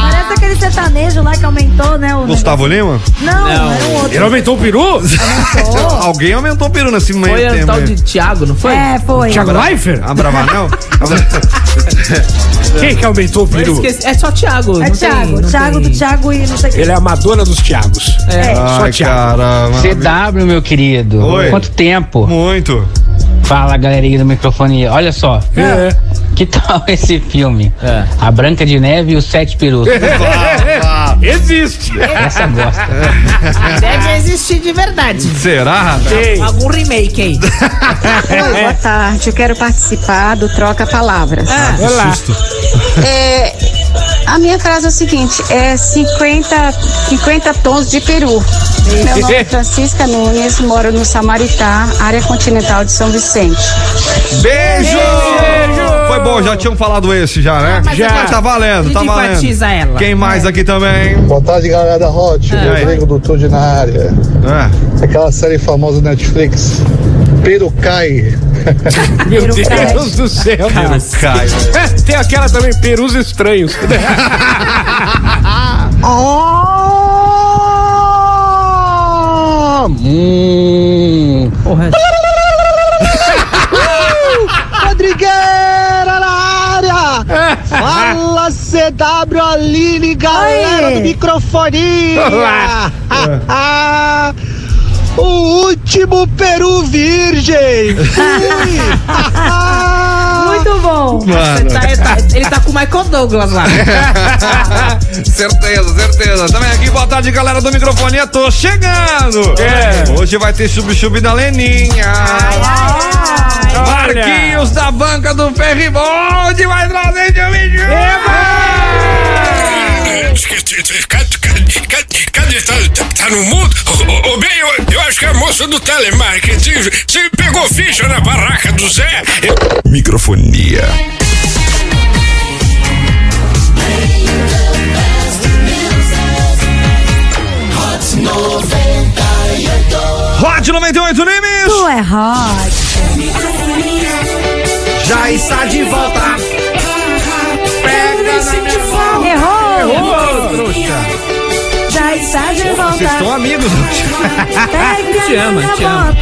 Parece aquele sertanejo lá que aumentou, né? O Gustavo Lima? Não, era um outro. Ele aumentou o peru? Alguém aumentou o peru nesse meio Foi o tal de Thiago, não foi? É, foi. Thiago Leifert? A Bravanel? Quem que aumentou o peru? esqueci. É só Thiago. É Thiago. tem- Thiago tem- do Thiago e não sei o que. Ele é a Madonna dos Thiagos. É. Só Ai, Thiago. caramba. CW, meu querido. Oi. Quanto tempo? Muito. Fala, galerinha do microfone. Olha só. É. Que tal esse filme? É. A Branca de Neve e os Sete Perus. Existe! Essa gosta. Deve existir de verdade. Será? Tem. Algum remake aí. Oi, boa tarde. Eu quero participar do Troca Palavras. Ah, Olha lá. É, a minha frase é a seguinte: é 50, 50 tons de peru. Meu nome é Francisca Nunes, moro no Samaritá, área continental de São Vicente. Beijo! Foi bom, já tinham falado esse já, né? mas já. tá valendo, tá valendo. enfatiza ela. Quem mais aqui também? Boa tarde, galera da Hot. aí? Rodrigo do Tude na área. É. Aquela série famosa Netflix. Perucai. Meu Peru cai. Deus do céu! Cai, velho. É, tem aquela também, perus estranhos. Ah, hum. Porra. Rodrigueira na área! Fala CW Aline, galera Oi. do microfonia! O último peru virgem! Muito bom. Mano. Tá- ele, tá, ele tá com o Michael Douglas lá. certeza, certeza. Também aqui, boa tarde, galera do microfonia. Tô chegando. É. Hoje vai ter chub-chub da Leninha. Marquinhos da banca do Ferribold vai trazer chub-chub. Cadê, cadê? Tá, tá, tá no mundo? Ô, ô, ô, bem, eu, eu acho que a moça do telemarketing se pegou ficha na barraca do Zé. Eu- Microfonia. Hot 98 Nimes. Tu é hot. Já está de volta. Pega na minha mão. Errou. Já volta. Vocês estão amigos hoje. Pega Te ama, te ama.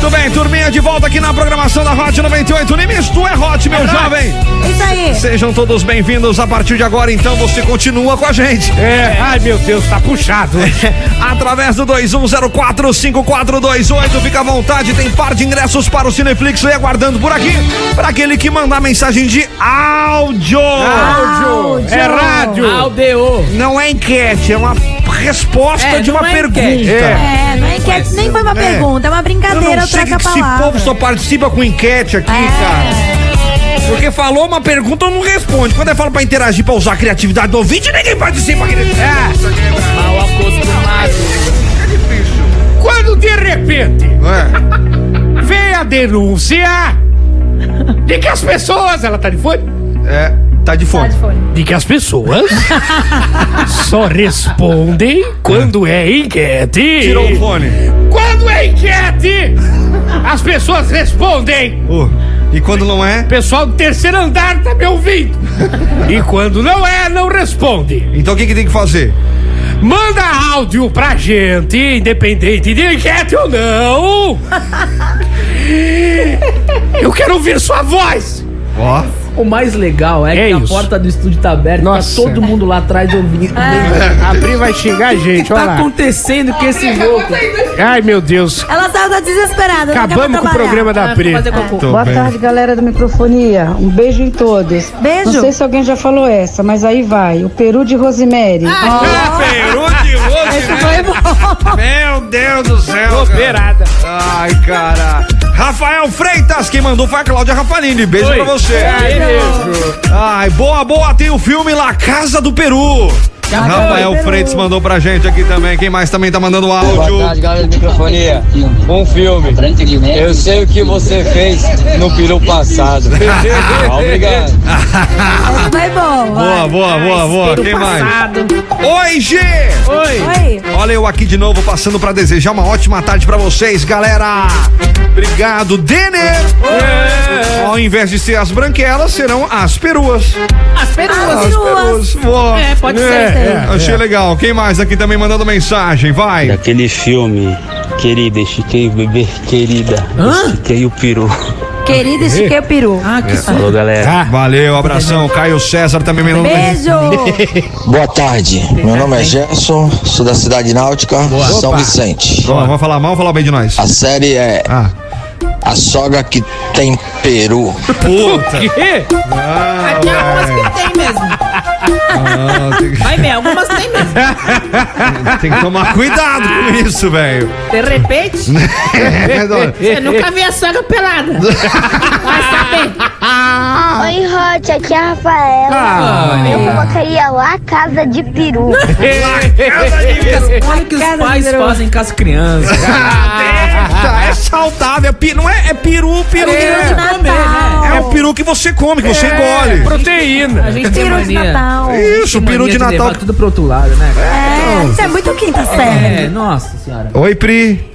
Tudo bem, turminha, de volta aqui na programação da Hot 98 Nimes. Tu é Hot, meu jovem. Isso aí. Sejam todos bem-vindos. A partir de agora, então, você continua com a gente. É, ai meu Deus, tá puxado. Através do 21045428, fica à vontade, tem par de ingressos para o Cineflix aí aguardando por aqui, para aquele que mandar mensagem de áudio. Áudio. É rádio. Aldeo. Não é enquete, é uma resposta É, de uma é pergunta. enquete. É, não é enquete, nem foi uma É. pergunta, é uma Eu brincadeira, não sei troca a que esse povo só participa com enquete aqui, cara. Porque falou uma pergunta, não responde. Quando é fala pra interagir, pra usar a criatividade do ouvinte, ninguém participa. É. Mal acostumado. Quando de repente vem a denúncia de que as pessoas. Ela tá de fone? É, tá de fone. De que as pessoas só respondem quando é enquete. Tirou o fone. Quando é enquete, as pessoas respondem. e quando não é? Pessoal do terceiro andar tá me ouvindo. e quando não é, não responde. Então o que, que tem que fazer? Manda áudio pra gente, independente de enquete ou não. Eu quero ouvir sua voz. Ó. O mais legal é, É que a isso. porta do estúdio tá aberta, Nossa. tá todo mundo lá atrás ouvindo. A Pri vai xingar a O que gente, tá lá. acontecendo com esse jogo? Ai, meu Deus. Ela da desesperada. Acabamos com o programa da Pri. Boa tarde, galera do microfonia. Um beijo em todos. Beijo. Não sei se alguém já falou essa, mas aí vai. O peru de Rosemary. Peru de rosto. Meu Deus do céu. Operada. Ai, cara. Rafael Freitas, quem mandou foi a Cláudia Rafalini. Beijo Oi. pra você. Ai, boa, boa. Tem o filme La Casa do Peru. Rafael Freitas mandou pra gente aqui também. Quem mais também tá mandando áudio? Boa tarde, galera do microfonia. Um filme. Eu sei o que você fez no peru passado. Obrigado. Foi bom. Boa, boa, boa, boa. Quem mais? Oi, G! Oi. Oi. Olha eu aqui de novo passando pra desejar uma ótima tarde pra vocês, galera. Obrigado, Denner. Ao invés de ser as branquelas, serão as peruas. As peruas. As peruas. Boa. É, pode ser. É, Achei legal. Quem mais aqui também mandando mensagem? Vai. Daquele filme, querida, estiquei o bebê, querida, estiquei o peru. Querida, estiquei o peru. Ah, que Falou, galera. Valeu, abração. Caio César também mandando Beijo. Boa tarde, meu nome é Gerson, sou da cidade náutica, São Opa. Vicente. Vamos falar mal ou falar bem de nós? A série é Ah. A Sogra que Tem Peru. Puta. Quê? Ah, Tem algumas velho. que tem mesmo. Ah, tem, que- Vai ver, algumas tem mesmo. tem que tomar cuidado com isso, velho. De repente, É, você nunca viu a sogra pelada. Vai saber. Oi, Rod, aqui é a Rafaela. Ah, eu olha. colocaria lá Casa de Peru. Olha o que os pais fazem com as crianças. Tá, é saudável, é não é, é peru, peru. É peru de Natal. É o peru que você come, que você engole. Proteína. A gente tem Peru de. Natal. Isso, peru de Natal. tudo pro outro lado, né? É, isso é muito quinta É, série. nossa senhora. Oi, Pri.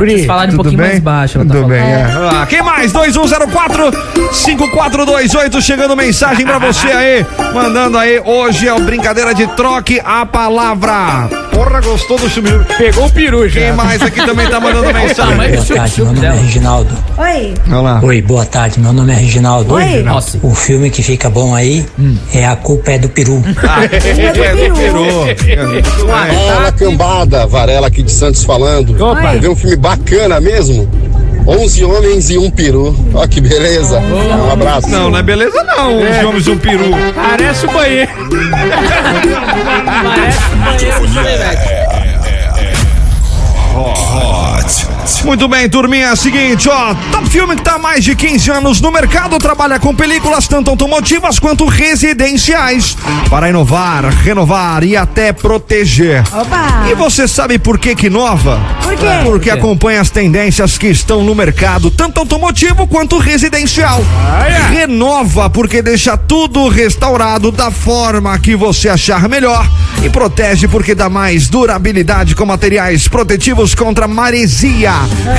Vocês falarem um pouquinho bem? mais baixo, ela tá Tudo falando. bem, é. Ah, quem mais? 2104-5428, chegando mensagem pra você aí. Mandando aí, hoje é o brincadeira de troque a palavra. Porra, gostou do chumiru? Pegou o peru já. Quem mais aqui também tá mandando mensagem? Boa tarde, meu nome é Reginaldo. Oi. Vamos lá. Oi, boa tarde, meu nome é Reginaldo. Oi. Nossa. O filme que fica bom aí é A Culpa é do Peru. Ah, é do peru. Fala cambada, Varela aqui de Santos falando. Opa. Ver um filme bacana mesmo? 11 homens e um peru. Ó que beleza. Um abraço. Não, não é beleza não, os homens um peru. Parece o banheiro. Muito bem, turminha, é o seguinte, ó, Top Filme que tá há mais de 15 anos no mercado, trabalha com películas tanto automotivas quanto residenciais, para inovar, renovar e até proteger. Opa. E você sabe por que que inova? Por quê? Porque acompanha as tendências que estão no mercado, tanto automotivo quanto residencial. Renova porque deixa tudo restaurado da forma que você achar melhor e protege porque dá mais durabilidade com materiais protetivos contra maresia,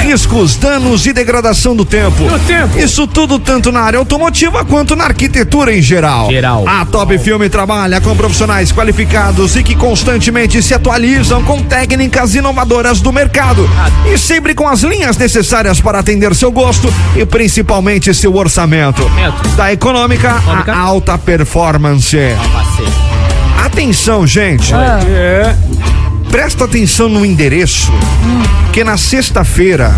riscos, danos e degradação do tempo. Do tempo. Isso tudo tanto na área automotiva quanto na arquitetura em geral. Geral. A Top Filme trabalha com profissionais qualificados e que constantemente se atualizam com técnicas inovadoras do mercado e sempre com as linhas necessárias para atender seu gosto e principalmente seu orçamento. Da econômica à alta performance. Atenção, gente. É. Presta atenção no endereço, que na sexta-feira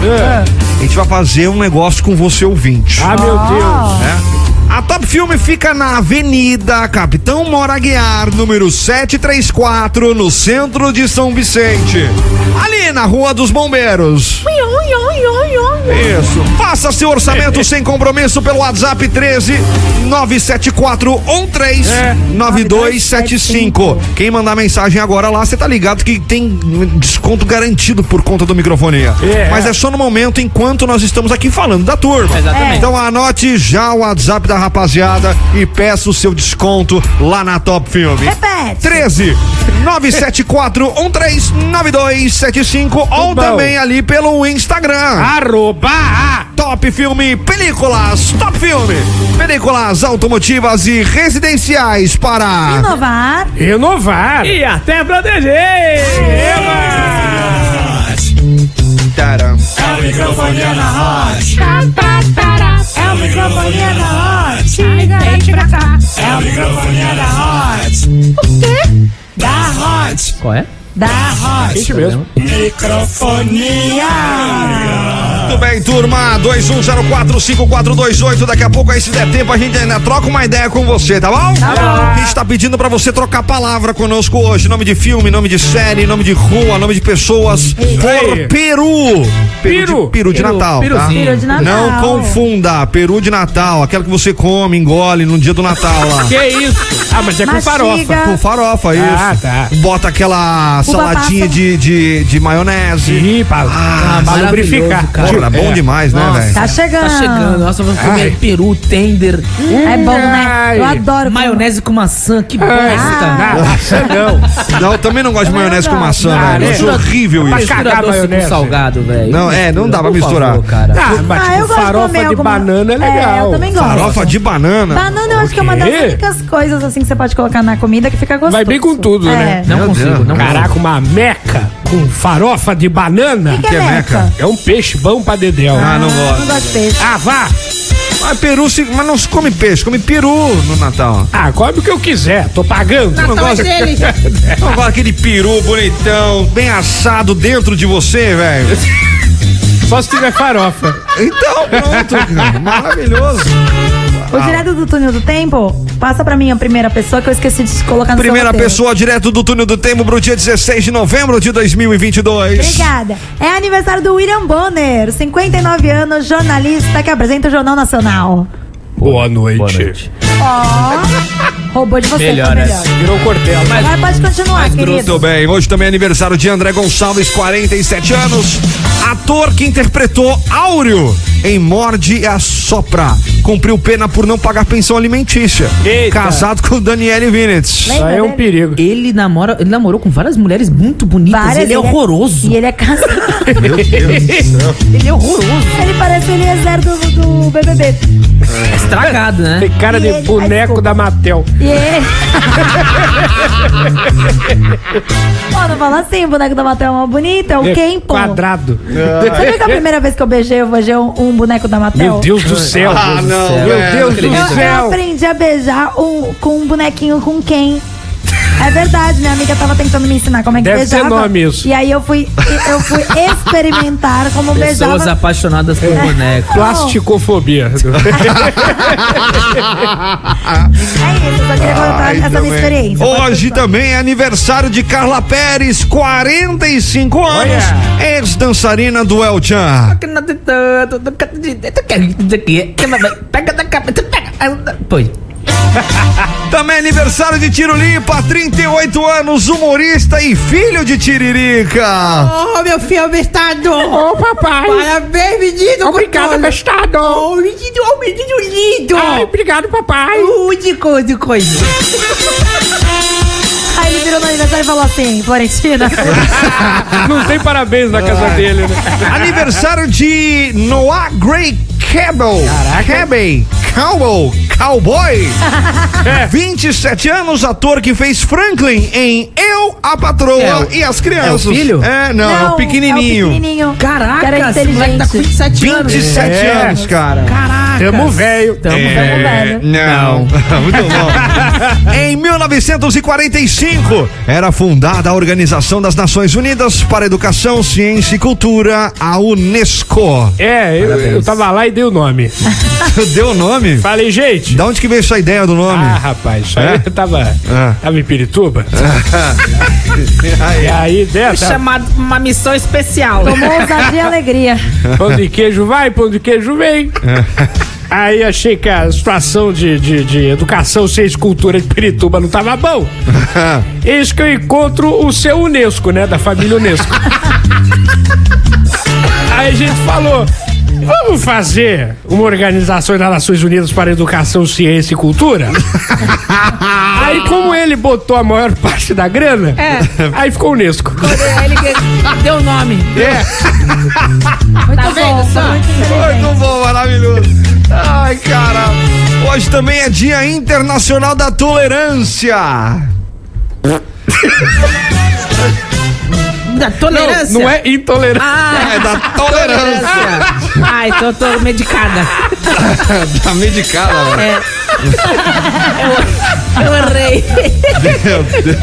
a gente vai fazer um negócio com você ouvinte. Ah, meu Deus. né? A Top Filme fica na Avenida Capitão Mora Guiar, número 734, no centro de São Vicente. Ali na Rua dos Bombeiros. Isso. Faça seu orçamento sem compromisso pelo WhatsApp 13 974 13 9275. Quem mandar mensagem agora lá, você tá ligado que tem desconto garantido por conta do microfonia. É. Mas é só no momento enquanto nós estamos aqui falando da turma. Exatamente. Então anote já o WhatsApp da rapaziada e peça o seu desconto lá na Top Filme. Repete. 13 974 13 9275 ou bom. também ali pelo Instagram. Arroba! Top Filme Películas. Top Filme. Películas automotivas e residenciais para. Inovar. Renovar! E até proteger! Taram. É o microfonia na Hot. É o microfone na Hot. Vem pra cá. É o microfonia da Hot. O quê? Da Hot. Qual é? Da Hot. Isso mesmo. Microfonia. Muito bem, turma. 21045428. Daqui a pouco aí, se der tempo, a gente ainda troca uma ideia com você, tá bom? Tá bom. A gente tá pedindo pra você trocar palavra conosco hoje. Nome de filme, nome de série, nome de rua, nome de pessoas. Por. Peru. Peru. de, peru de Peru, Natal. Tá? Peru de Natal. Não confunda. Peru de Natal. Aquela que você come, engole no dia do Natal lá. Que isso? Ah, mas é com Mastiga. farofa. Com farofa, isso. Ah, tá. Bota aquela Uva saladinha de, de, de maionese. Ih, pra, Ah, pra lubrificar. cara. Porra, bom É. demais, né, velho? Tá chegando. Tá chegando. Nossa, vamos comer Ai. peru, tender, É bom, né? Eu adoro. maionese com maçã. Que bosta. não, maçã não. Não, eu também não gosto de maionese com maçã, Ah, velho. Eu né? acho horrível Pra isso. doce maionese. com salgado, velho. Não, é, não dá pra misturar. favor, cara. Ah, mas Ah, tipo, eu gosto de farofa comer de alguma- banana é legal. É, eu também gosto. Farofa de banana. Banana eu acho que é uma das únicas coisas assim que você pode colocar na comida que fica gostoso. Vai bem com tudo, É. né? Não consigo, não Caraca, uma meca com farofa de banana. O que, que é é meca? É um peixe bom pra dedéu. Ah, não Não gosto. gosto de peixe. Ah, vá! Mas peru, se, mas não se come peixe, come peru no Natal. Ah, come o que eu quiser, tô pagando. Eu não gosto, eu não gosto daquele peru bonitão, bem assado dentro de você, velho. Só se tiver farofa. Então, pronto, cara. Maravilhoso. O direto do túnel do tempo, passa pra mim a primeira pessoa que eu esqueci de colocar no seu Primeira roteiro. pessoa direto do túnel do tempo pro dia 16 de novembro de 2022. Obrigada. É aniversário do William Bonner, 59 anos, jornalista que apresenta o Jornal Nacional. Boa noite. Boa noite. Ó, roubou de você, Melhor, foi né? melhor. Virou cortela. Vai, pode continuar, querido. Muito bem, hoje também é aniversário de André Gonçalves, 47 anos. Ator que interpretou Áureo em Morde e Assopra. Cumpriu pena por não pagar pensão alimentícia. Eita. Casado com Daniele Vinitz. Isso aí é um perigo. Ele namora, ele namorou com várias mulheres muito bonitas. Várias, ele é horroroso. E ele é casado. Meu Deus do céu. Ele é horroroso. ele parece o Eliezer do, do BBB. Estragado, né? Tem cara E de ele- boneco da Matel. E ele... Não fala assim, o boneco da Mattel é uma bonita, é o É quem, pô? Quadrado. Você viu que a primeira vez que eu beijei, eu beijei um, um boneco da Mattel? Meu Deus do céu. Ah, não, céu. Meu. Deus do Eu, eu céu. aprendi a beijar um, com um bonequinho com quem? É verdade, minha amiga tava tentando me ensinar como é que Deve ter beijava. nome isso. E aí eu fui, eu fui experimentar como Pessoas beijava. apaixonadas por boneco. Plasticofobia. É isso, eu só queria contar Ai, essa minha experiência. Hoje também é aniversário de Carla Pérez, 45 anos. Ex-dançarina do El Chan. Pois. Também é aniversário de Tirolipa, 38 anos, humorista e filho de Tiririca. Oh, meu filho bestado! Ô, papai. Parabéns, menino! Obrigado, bestado. Oh, menino, oh, menino lindo! Ai, obrigado, papai. Uh, de coisa, de coisa. Aí ele virou no aniversário e falou assim, Florentina. Não tem parabéns na casa dele, né? Aniversário de Noah Gray Cabell. Cabell. Cowboy. Cowboy. 27 anos, ator que fez Franklin em Eu a patroa É, e as crianças. é o filho? É, não, é o pequenininho. É o pequenininho. Caraca, era esse moleque tá com inteligente. 27 anos. 27 É. anos, cara. Caraca. Tamo velho. Tamo É, velho. Não. Muito bom. em 1945, era fundada a Organização das Nações Unidas para Educação, Ciência e Cultura, a Unesco. É, eu, eu tava lá e dei o nome. Deu o nome? Falei, gente. Da onde que veio essa ideia do nome? Ah, rapaz, isso É? aí tava, Ah. tava em Pirituba. Aí. E aí, Foi dessa. chamado pra uma missão especial. Tomou ousadia e alegria. Pão de queijo vai, pão de queijo vem. Aí achei que a situação de, de, de educação, ciência e cultura de Pirituba não tava bom. Eis que eu encontro o seu Unesco, né? Da família Unesco. Aí a gente falou. Vamos fazer uma organização das Nações Unidas para Educação, Ciência e Cultura? aí, como ele botou a maior parte da grana, É. aí ficou Unesco. Aí ele deu o nome. É. Muito Tá bom, vendo só? muito. Muito bom, maravilhoso. Ai, cara. Hoje também é Dia Internacional da Tolerância. Da tolerância. Não, não é intolerância. Ah, É da tolerância. Ai, tô, tô medicada. tá medicada, velho. É. Eu, eu errei. Meu Deus.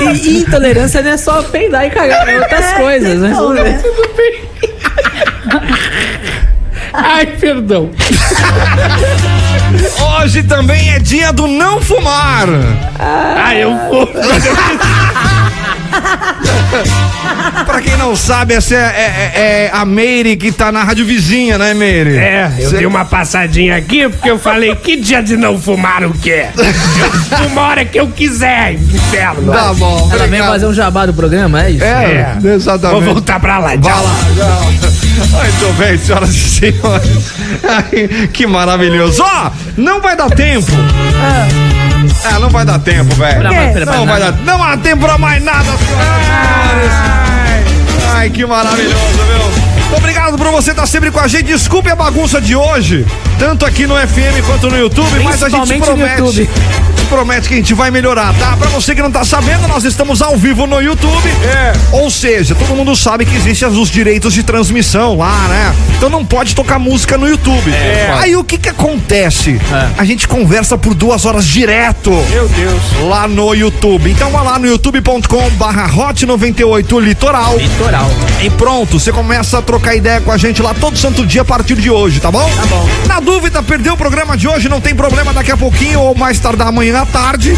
E, e intolerância não é só peidar e cagar, é outras coisas, né? Então, né? Ai, perdão. Hoje também é dia do não fumar. Ah, eu vou. Pra quem não sabe, essa é, é- é a Meire que tá na rádio vizinha, né, Meire? É, eu Cê- dei uma passadinha aqui porque eu falei que dia de não fumar o quê? Eu fumo a hora que eu quiser, inferno. Tá bom. Ela vem obrigado. fazer um jabá do programa, é isso? É, exatamente. Vou voltar pra lá, Vai tchau. lá, tchau. Muito bem, senhoras e senhores. Ai, que maravilhoso. Ó, não vai dar tempo. É, não vai dar tempo, velho. Não vai dar. Não há tempo pra mais nada, senhoras e senhores. Ai, que maravilhoso, viu? Obrigado por você estar sempre com a gente. Desculpe a bagunça de hoje, tanto aqui no FM quanto no YouTube, mas a gente promete. Promete que a gente vai melhorar, tá? Pra você que não tá sabendo, nós estamos ao vivo no YouTube. É. Ou seja, todo mundo sabe que existem os direitos de transmissão lá, né? Então não pode tocar música no YouTube. Aí o que que acontece? A gente conversa por duas horas direto Meu Deus. lá no YouTube. Então vai lá no youtube.com barra hot 98 litoral Litoral. e pronto, você começa a trocar ideia com a gente lá todo santo dia a partir de hoje, tá bom? Tá bom. Na dúvida, perdeu o programa de hoje, não tem problema, daqui a pouquinho ou mais tardar amanhã à tarde,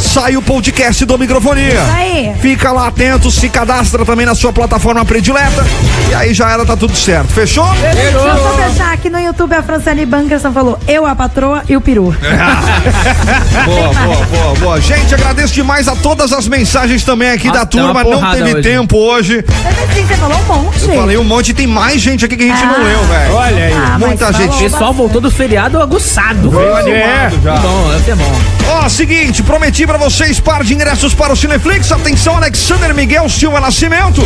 sai o podcast do Microfonia. Isso aí. Fica lá atento, se cadastra também na sua plataforma predileta e aí já era, tá tudo certo. Fechou? Eu só deixar aqui no YouTube a Franciane Bankerson falou: eu, a patroa e o peru. Boa, boa, boa, boa. Gente, agradeço demais a todas as mensagens também aqui Nossa, da turma. Não teve hoje. tempo hoje. Mas assim, você falou um monte. Eu falei um monte, tem mais gente aqui que a gente não leu, velho. Olha aí. Ah, Muita gente. O pessoal voltou do feriado aguçado. Veio animado já. Bom, ser bom. Ó, seguinte, prometi pra vocês par de ingressos para o Cineflix. Atenção, Alexander Miguel Silva Nascimento,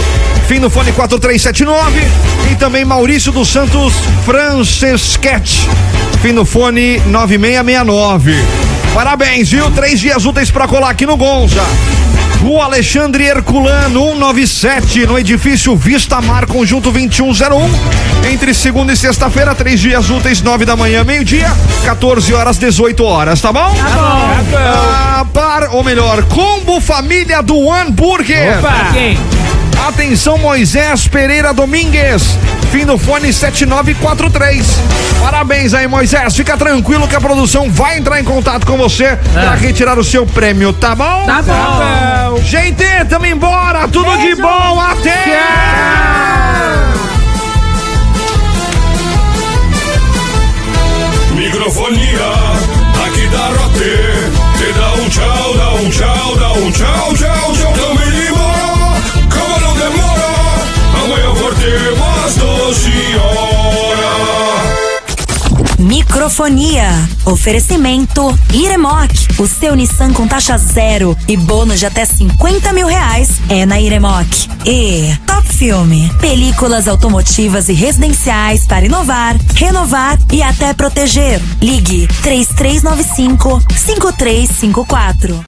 fim do fone 4379. E também Maurício dos Santos Francesquete, fim do fone 9669. Parabéns, viu? Três dias úteis pra colar aqui no Gonza. Rua Alexandre Herculano 197, no edifício Vista Mar, conjunto 2101. Entre segunda e sexta-feira, três dias úteis, 9 da manhã, meio-dia, 14 horas, 18 horas, tá bom? Tá bom. Ah, par, ou melhor, combo família do One Burger. Pra quem? Atenção, Moisés Pereira Domingues. Fim do fone 7943. Parabéns aí, Moisés. Fica tranquilo que a produção vai entrar em contato com você pra retirar o seu prêmio, tá bom? Tá bom. Gente, tamo embora. Tudo de Beijo. bom. Até! Microfonia, aqui da Rote. Te dá um tchau, dá um tchau, dá um tchau, tchau, Microfonia. Oferecimento Iremoc. O seu Nissan com taxa zero e bônus de até 50 mil reais é na Iremoc. E Top Filme. Películas automotivas e residenciais para inovar, renovar e até proteger. Ligue 3395 5354.